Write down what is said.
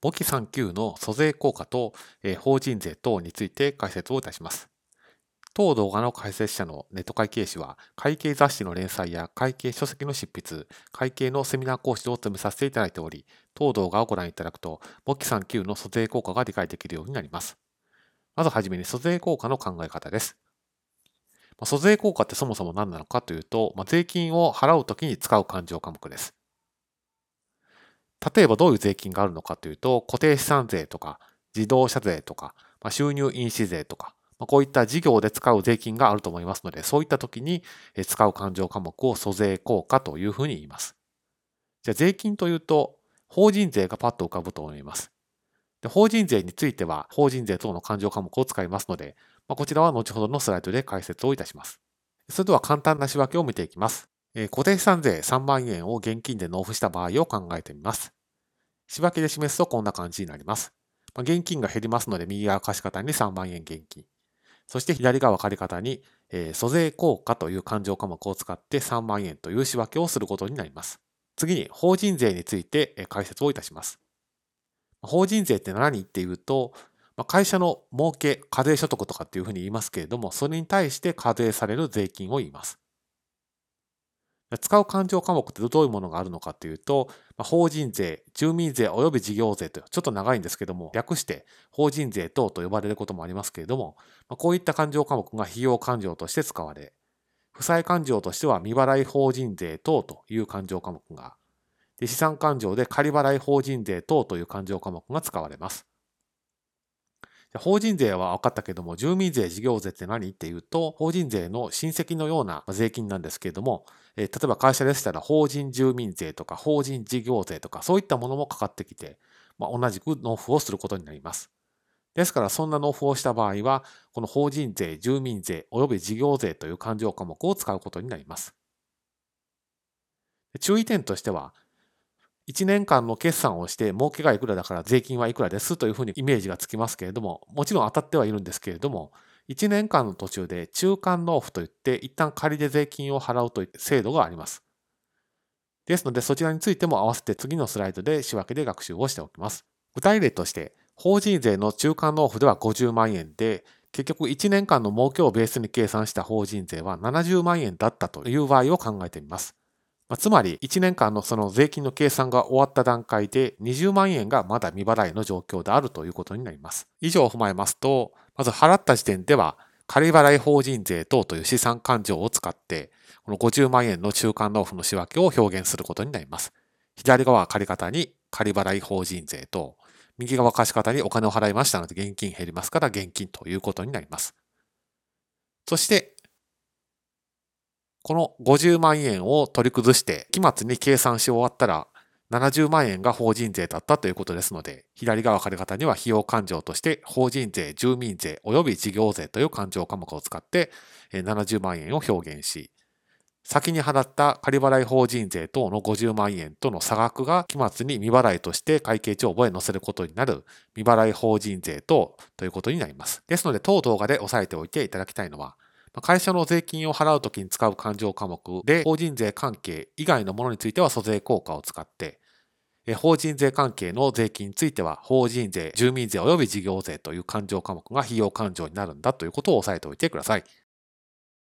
簿記3級の租税効果と、えー、法人税等について解説をいたします。当動画の解説者のネット会計士は、会計雑誌の連載や会計書籍の執筆、会計のセミナー講師を務めさせていただいており、当動画をご覧いただくと、簿記3級の租税効果が理解できるようになります。まずはじめに租税効果の考え方です。租税効果ってそもそも何なのかというと、まあ、税金を払うときに使う勘定科目です。例えばどういう税金があるのかというと、固定資産税とか、自動車税とか、まあ、収入印紙税とか、まあ、こういった事業で使う税金があると思いますので、そういった時に使う勘定科目を租税効果というふうに言います。じゃあ税金というと、法人税がパッと浮かぶと思います。で法人税については、法人税等の勘定科目を使いますので、まあ、こちらは後ほどのスライドで解説をいたします。それでは簡単な仕分けを見ていきます。固定資産税3万円を現金で納付した場合を考えてみます。仕分けで示すとこんな感じになります。まあ、現金が減りますので、右側貸方に3万円現金。そして左側借方に、えー、租税効果という勘定科目を使って3万円という仕分けをすることになります。次に法人税について解説をいたします。法人税って何っていうと、会社の儲け、課税所得とかっていうふうに言いますけれども、それに対して課税される税金を言います。使う勘定科目ってどういうものがあるのかというと、法人税、住民税及び事業税とちょっと長いんですけども、略して法人税等と呼ばれることもありますけれども、こういった勘定科目が費用勘定として使われ、負債勘定としては未払い法人税等という勘定科目が、資産勘定で仮払い法人税等という勘定科目が使われます。法人税は分かったけども、住民税、事業税って何っていうと、法人税の親戚のような税金なんですけれどもえ、例えば会社でしたら法人住民税とか法人事業税とかそういったものもかかってきて、まあ、同じく納付をすることになります。ですからそんな納付をした場合は、この法人税、住民税及び事業税という勘定科目を使うことになります。注意点としては、1年間の決算をして儲けがいくらだから税金はいくらですというふうにイメージがつきますけれども、もちろん当たってはいるんですけれども、1年間の途中で中間納付といって一旦仮で税金を払うという制度があります。ですのでそちらについても合わせて次のスライドで仕分けで学習をしておきます。具体例として法人税の中間納付では50万円で結局1年間の儲けをベースに計算した法人税は70万円だったという場合を考えてみます。まあ、つまり1年間のその税金の計算が終わった段階で20万円がまだ未払いの状況であるということになります。以上を踏まえますと、まず払った時点では仮払い法人税等という資産勘定を使って、この50万円の中間納付の仕分けを表現することになります。左側は借方に仮払い法人税と、右側貸方にお金を払いましたので現金減りますから現金ということになります。そして、この50万円を取り崩して、期末に計算し終わったら、70万円が法人税だったということですので、左側借方には費用勘定として法人税、住民税及び事業税という勘定科目を使って70万円を表現し、先に払った仮払い法人税等の50万円との差額が期末に未払いとして会計帳簿へ載せることになる未払い法人税等ということになります。ですので、当動画で押さえておいていただきたいのは、会社の税金を払うときに使う勘定科目で、法人税関係以外のものについては租税効果を使って、法人税関係の税金については、法人税、住民税及び事業税という勘定科目が費用勘定になるんだということを押さえておいてください。